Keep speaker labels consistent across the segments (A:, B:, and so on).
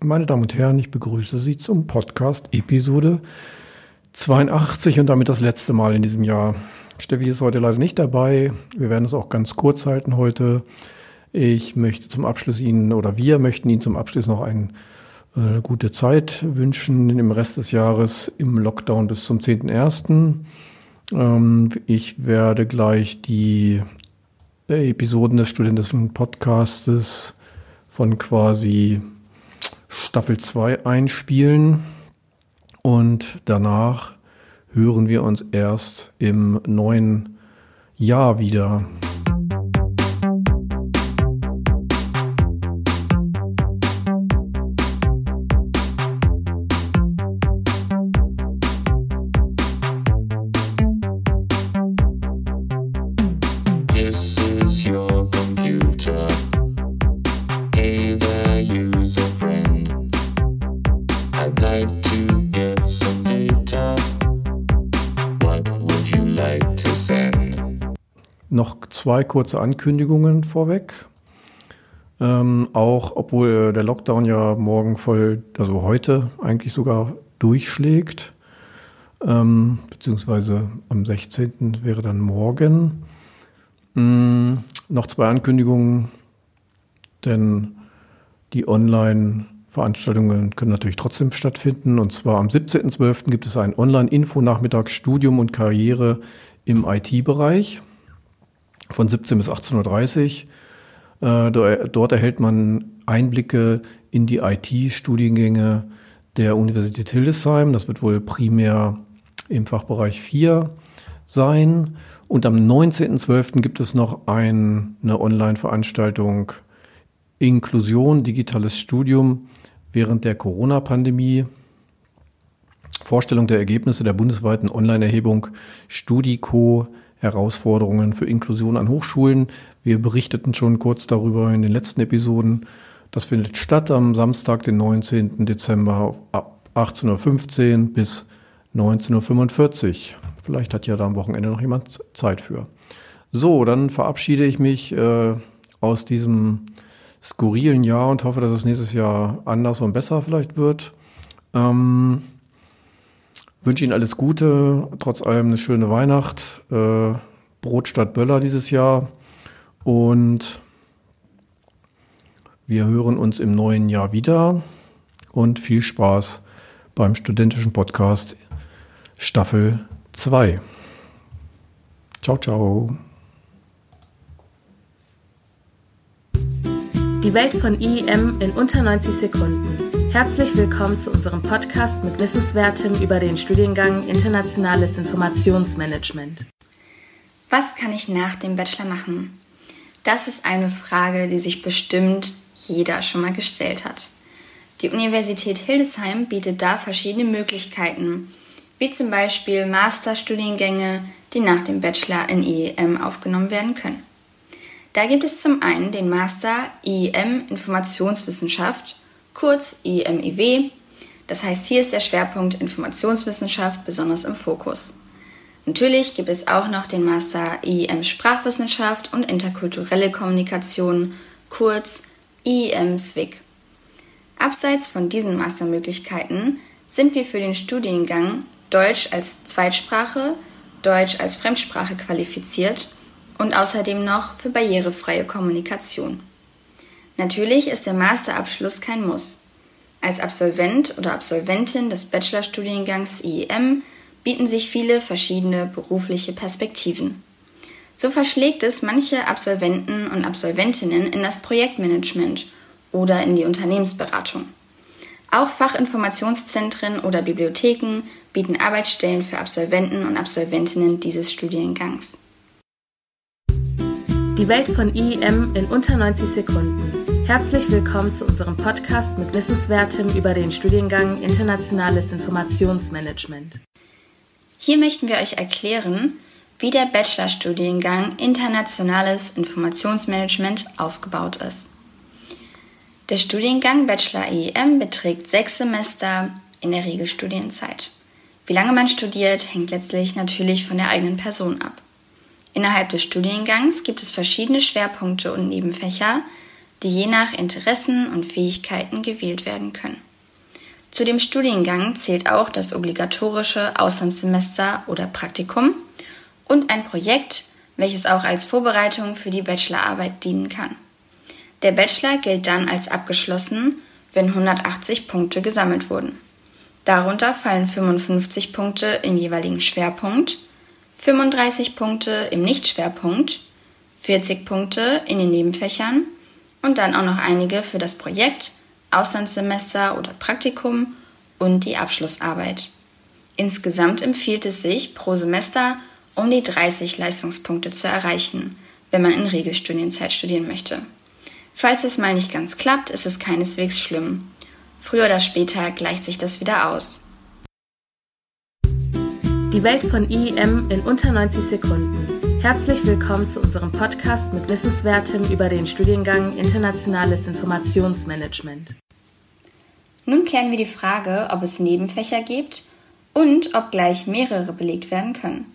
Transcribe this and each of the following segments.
A: Meine Damen und Herren, ich begrüße Sie zum Podcast Episode 82 und damit das letzte Mal in diesem Jahr. Steffi ist heute leider nicht dabei. Wir werden es auch ganz kurz halten heute. Ich möchte zum Abschluss Ihnen oder wir möchten Ihnen zum Abschluss noch eine äh, gute Zeit wünschen im Rest des Jahres im Lockdown bis zum 10.01. Ähm, ich werde gleich die Episoden des studentischen Podcastes von quasi Staffel 2 einspielen und danach hören wir uns erst im neuen Jahr wieder. Zwei kurze Ankündigungen vorweg. Ähm, auch obwohl der Lockdown ja morgen voll, also heute eigentlich sogar durchschlägt, ähm, beziehungsweise am 16. wäre dann morgen. Ähm, noch zwei Ankündigungen, denn die Online-Veranstaltungen können natürlich trotzdem stattfinden. Und zwar am 17.12. gibt es ein Online-Info-Nachmittag Studium und Karriere im IT-Bereich von 17 bis 18.30 Uhr. Äh, dort erhält man Einblicke in die IT-Studiengänge der Universität Hildesheim. Das wird wohl primär im Fachbereich 4 sein. Und am 19.12. gibt es noch ein, eine Online-Veranstaltung Inklusion, digitales Studium während der Corona-Pandemie. Vorstellung der Ergebnisse der bundesweiten Online-Erhebung Studico Herausforderungen für Inklusion an Hochschulen. Wir berichteten schon kurz darüber in den letzten Episoden. Das findet statt am Samstag, den 19. Dezember ab 18.15 Uhr bis 19.45 Uhr. Vielleicht hat ja da am Wochenende noch jemand Zeit für. So, dann verabschiede ich mich äh, aus diesem skurrilen Jahr und hoffe, dass es nächstes Jahr anders und besser vielleicht wird. Ähm, wünsche Ihnen alles Gute, trotz allem eine schöne Weihnacht, äh, Brot statt Böller dieses Jahr und wir hören uns im neuen Jahr wieder und viel Spaß beim studentischen Podcast Staffel 2. Ciao, ciao.
B: Die Welt von IEM in unter 90 Sekunden. Herzlich willkommen zu unserem Podcast mit Wissenswertem über den Studiengang Internationales Informationsmanagement.
C: Was kann ich nach dem Bachelor machen? Das ist eine Frage, die sich bestimmt jeder schon mal gestellt hat. Die Universität Hildesheim bietet da verschiedene Möglichkeiten, wie zum Beispiel Masterstudiengänge, die nach dem Bachelor in IEM aufgenommen werden können. Da gibt es zum einen den Master IEM Informationswissenschaft kurz IMIW. Das heißt, hier ist der Schwerpunkt Informationswissenschaft besonders im Fokus. Natürlich gibt es auch noch den Master IEM Sprachwissenschaft und interkulturelle Kommunikation, kurz IEM SWIG. Abseits von diesen Mastermöglichkeiten sind wir für den Studiengang Deutsch als Zweitsprache, Deutsch als Fremdsprache qualifiziert und außerdem noch für barrierefreie Kommunikation. Natürlich ist der Masterabschluss kein Muss. Als Absolvent oder Absolventin des Bachelorstudiengangs IEM bieten sich viele verschiedene berufliche Perspektiven. So verschlägt es manche Absolventen und Absolventinnen in das Projektmanagement oder in die Unternehmensberatung. Auch Fachinformationszentren oder Bibliotheken bieten Arbeitsstellen für Absolventen und Absolventinnen dieses Studiengangs.
B: Die Welt von IEM in unter 90 Sekunden. Herzlich willkommen zu unserem Podcast mit Wissenswertem über den Studiengang Internationales Informationsmanagement.
C: Hier möchten wir euch erklären, wie der Bachelorstudiengang Internationales Informationsmanagement aufgebaut ist. Der Studiengang Bachelor IEM beträgt sechs Semester in der Regelstudienzeit. Wie lange man studiert, hängt letztlich natürlich von der eigenen Person ab. Innerhalb des Studiengangs gibt es verschiedene Schwerpunkte und Nebenfächer, die je nach Interessen und Fähigkeiten gewählt werden können. Zu dem Studiengang zählt auch das obligatorische Auslandssemester oder Praktikum und ein Projekt, welches auch als Vorbereitung für die Bachelorarbeit dienen kann. Der Bachelor gilt dann als abgeschlossen, wenn 180 Punkte gesammelt wurden. Darunter fallen 55 Punkte im jeweiligen Schwerpunkt, 35 Punkte im Nichtschwerpunkt, 40 Punkte in den Nebenfächern und dann auch noch einige für das Projekt, Auslandssemester oder Praktikum und die Abschlussarbeit. Insgesamt empfiehlt es sich, pro Semester um die 30 Leistungspunkte zu erreichen, wenn man in Regelstudienzeit studieren möchte. Falls es mal nicht ganz klappt, ist es keineswegs schlimm. Früher oder später gleicht sich das wieder aus.
B: Die Welt von IEM in unter 90 Sekunden. Herzlich willkommen zu unserem Podcast mit Wissenswertem über den Studiengang Internationales Informationsmanagement.
C: Nun klären wir die Frage, ob es Nebenfächer gibt und ob gleich mehrere belegt werden können.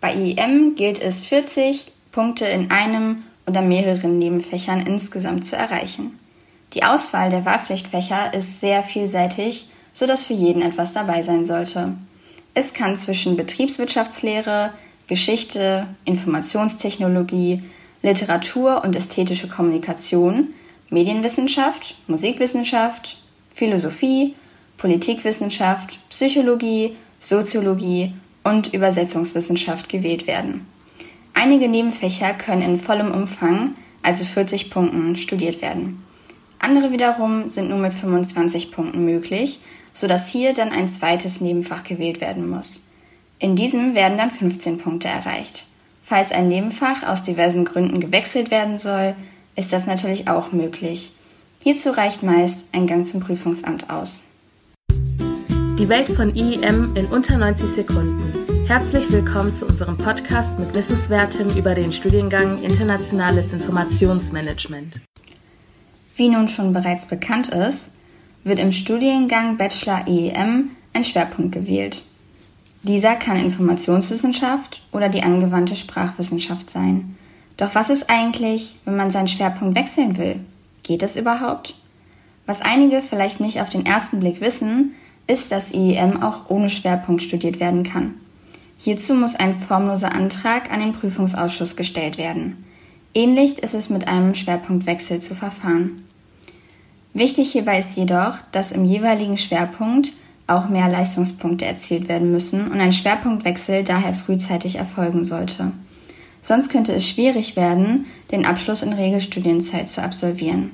C: Bei IEM gilt es 40 Punkte in einem oder mehreren Nebenfächern insgesamt zu erreichen. Die Auswahl der Wahlpflichtfächer ist sehr vielseitig, sodass für jeden etwas dabei sein sollte. Es kann zwischen Betriebswirtschaftslehre, Geschichte, Informationstechnologie, Literatur und ästhetische Kommunikation, Medienwissenschaft, Musikwissenschaft, Philosophie, Politikwissenschaft, Psychologie, Soziologie und Übersetzungswissenschaft gewählt werden. Einige Nebenfächer können in vollem Umfang, also 40 Punkten, studiert werden. Andere wiederum sind nur mit 25 Punkten möglich, sodass hier dann ein zweites Nebenfach gewählt werden muss. In diesem werden dann 15 Punkte erreicht. Falls ein Nebenfach aus diversen Gründen gewechselt werden soll, ist das natürlich auch möglich. Hierzu reicht meist ein Gang zum Prüfungsamt aus.
B: Die Welt von IEM in unter 90 Sekunden. Herzlich willkommen zu unserem Podcast mit Wissenswertem über den Studiengang Internationales Informationsmanagement.
C: Wie nun schon bereits bekannt ist, wird im Studiengang Bachelor EEM ein Schwerpunkt gewählt. Dieser kann Informationswissenschaft oder die angewandte Sprachwissenschaft sein. Doch was ist eigentlich, wenn man seinen Schwerpunkt wechseln will? Geht es überhaupt? Was einige vielleicht nicht auf den ersten Blick wissen, ist, dass IEM auch ohne Schwerpunkt studiert werden kann. Hierzu muss ein formloser Antrag an den Prüfungsausschuss gestellt werden. Ähnlich ist es mit einem Schwerpunktwechsel zu verfahren. Wichtig hierbei ist jedoch, dass im jeweiligen Schwerpunkt auch mehr Leistungspunkte erzielt werden müssen und ein Schwerpunktwechsel daher frühzeitig erfolgen sollte. Sonst könnte es schwierig werden, den Abschluss in Regelstudienzeit zu absolvieren.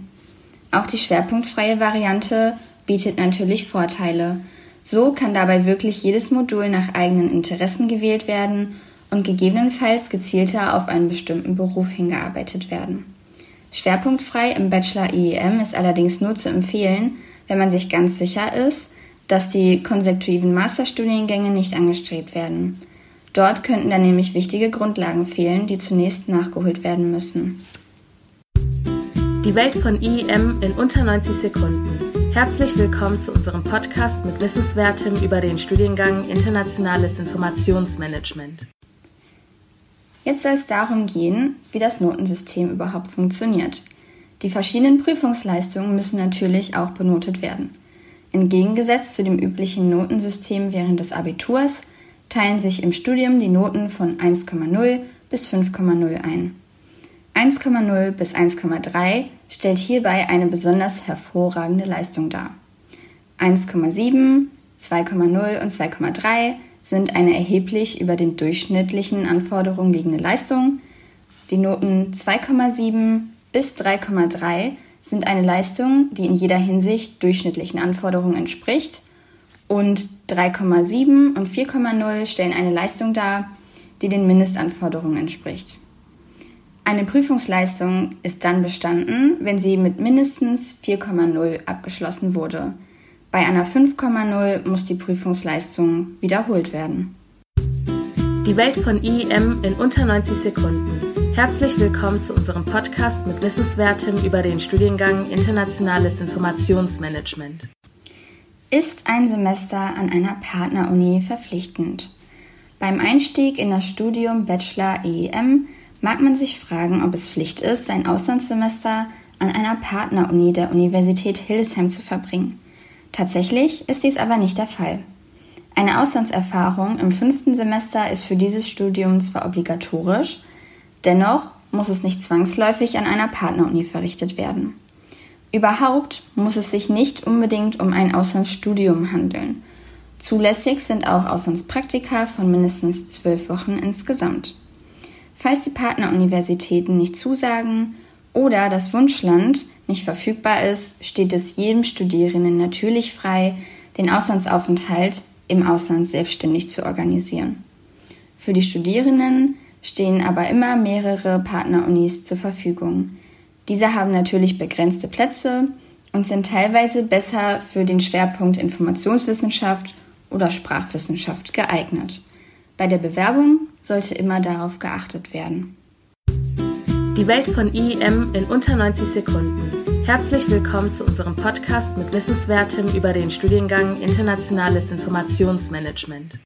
C: Auch die schwerpunktfreie Variante bietet natürlich Vorteile. So kann dabei wirklich jedes Modul nach eigenen Interessen gewählt werden und gegebenenfalls gezielter auf einen bestimmten Beruf hingearbeitet werden. Schwerpunktfrei im Bachelor IEM ist allerdings nur zu empfehlen, wenn man sich ganz sicher ist, dass die konsekutiven Masterstudiengänge nicht angestrebt werden. Dort könnten dann nämlich wichtige Grundlagen fehlen, die zunächst nachgeholt werden müssen.
B: Die Welt von IEM in unter 90 Sekunden. Herzlich willkommen zu unserem Podcast mit Wissenswertem über den Studiengang Internationales Informationsmanagement.
C: Jetzt soll es darum gehen, wie das Notensystem überhaupt funktioniert. Die verschiedenen Prüfungsleistungen müssen natürlich auch benotet werden. Entgegengesetzt zu dem üblichen Notensystem während des Abiturs teilen sich im Studium die Noten von 1,0 bis 5,0 ein. 1,0 bis 1,3 stellt hierbei eine besonders hervorragende Leistung dar. 1,7, 2,0 und 2,3 sind eine erheblich über den durchschnittlichen Anforderungen liegende Leistung. Die Noten 2,7 bis 3,3 sind eine Leistung, die in jeder Hinsicht durchschnittlichen Anforderungen entspricht. Und 3,7 und 4,0 stellen eine Leistung dar, die den Mindestanforderungen entspricht. Eine Prüfungsleistung ist dann bestanden, wenn sie mit mindestens 4,0 abgeschlossen wurde. Bei einer 5,0 muss die Prüfungsleistung wiederholt werden.
B: Die Welt von IEM in unter 90 Sekunden. Herzlich willkommen zu unserem Podcast mit Wissenswertem über den Studiengang Internationales Informationsmanagement.
C: Ist ein Semester an einer Partneruni verpflichtend? Beim Einstieg in das Studium Bachelor IEM mag man sich fragen, ob es Pflicht ist, sein Auslandssemester an einer Partneruni der Universität Hildesheim zu verbringen. Tatsächlich ist dies aber nicht der Fall. Eine Auslandserfahrung im fünften Semester ist für dieses Studium zwar obligatorisch, dennoch muss es nicht zwangsläufig an einer Partneruni verrichtet werden. Überhaupt muss es sich nicht unbedingt um ein Auslandsstudium handeln. Zulässig sind auch Auslandspraktika von mindestens zwölf Wochen insgesamt. Falls die Partneruniversitäten nicht zusagen oder das Wunschland nicht verfügbar ist, steht es jedem Studierenden natürlich frei, den Auslandsaufenthalt im Ausland selbstständig zu organisieren. Für die Studierenden stehen aber immer mehrere Partnerunis zur Verfügung. Diese haben natürlich begrenzte Plätze und sind teilweise besser für den Schwerpunkt Informationswissenschaft oder Sprachwissenschaft geeignet. Bei der Bewerbung sollte immer darauf geachtet werden.
B: Die Welt von IEM in unter 90 Sekunden. Herzlich willkommen zu unserem Podcast mit Wissenswertem über den Studiengang Internationales Informationsmanagement.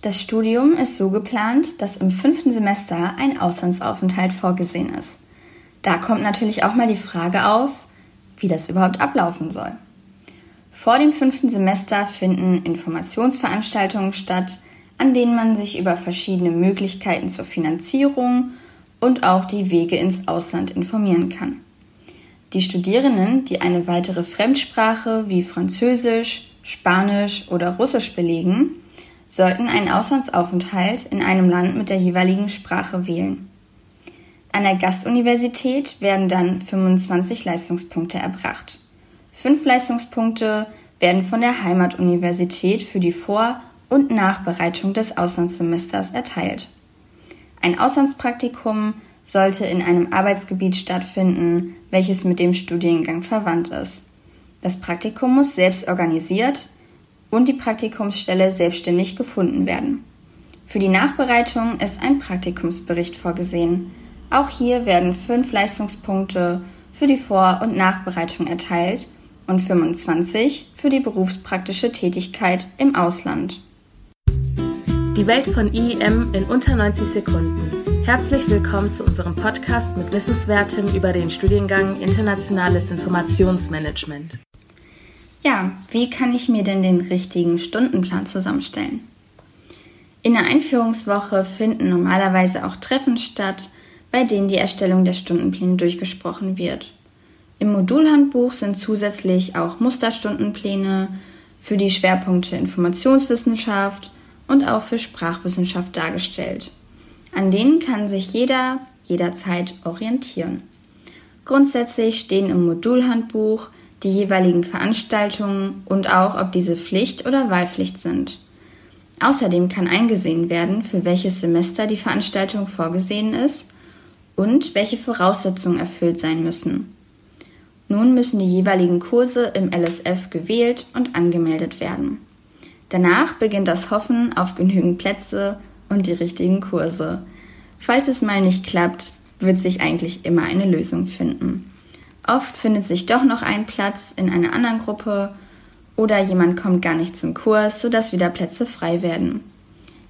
C: Das Studium ist so geplant, dass im fünften Semester ein Auslandsaufenthalt vorgesehen ist. Da kommt natürlich auch mal die Frage auf, wie das überhaupt ablaufen soll. Vor dem fünften Semester finden Informationsveranstaltungen statt, an denen man sich über verschiedene Möglichkeiten zur Finanzierung und auch die Wege ins Ausland informieren kann. Die Studierenden, die eine weitere Fremdsprache wie Französisch, Spanisch oder Russisch belegen, sollten einen Auslandsaufenthalt in einem Land mit der jeweiligen Sprache wählen. An der Gastuniversität werden dann 25 Leistungspunkte erbracht. Fünf Leistungspunkte werden von der Heimatuniversität für die Vor- und Nachbereitung des Auslandssemesters erteilt. Ein Auslandspraktikum sollte in einem Arbeitsgebiet stattfinden, welches mit dem Studiengang verwandt ist. Das Praktikum muss selbst organisiert und die Praktikumsstelle selbstständig gefunden werden. Für die Nachbereitung ist ein Praktikumsbericht vorgesehen. Auch hier werden fünf Leistungspunkte für die Vor- und Nachbereitung erteilt und 25 für die berufspraktische Tätigkeit im Ausland.
B: Die Welt von IEM in unter 90 Sekunden. Herzlich willkommen zu unserem Podcast mit Wissenswertem über den Studiengang Internationales Informationsmanagement.
C: Ja, wie kann ich mir denn den richtigen Stundenplan zusammenstellen? In der Einführungswoche finden normalerweise auch Treffen statt, bei denen die Erstellung der Stundenpläne durchgesprochen wird. Im Modulhandbuch sind zusätzlich auch Musterstundenpläne für die Schwerpunkte Informationswissenschaft und auch für Sprachwissenschaft dargestellt. An denen kann sich jeder jederzeit orientieren. Grundsätzlich stehen im Modulhandbuch die jeweiligen Veranstaltungen und auch, ob diese Pflicht oder Wahlpflicht sind. Außerdem kann eingesehen werden, für welches Semester die Veranstaltung vorgesehen ist und welche Voraussetzungen erfüllt sein müssen. Nun müssen die jeweiligen Kurse im LSF gewählt und angemeldet werden. Danach beginnt das Hoffen auf genügend Plätze und die richtigen Kurse. Falls es mal nicht klappt, wird sich eigentlich immer eine Lösung finden. Oft findet sich doch noch ein Platz in einer anderen Gruppe oder jemand kommt gar nicht zum Kurs, sodass wieder Plätze frei werden.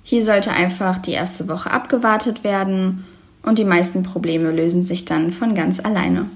C: Hier sollte einfach die erste Woche abgewartet werden und die meisten Probleme lösen sich dann von ganz alleine.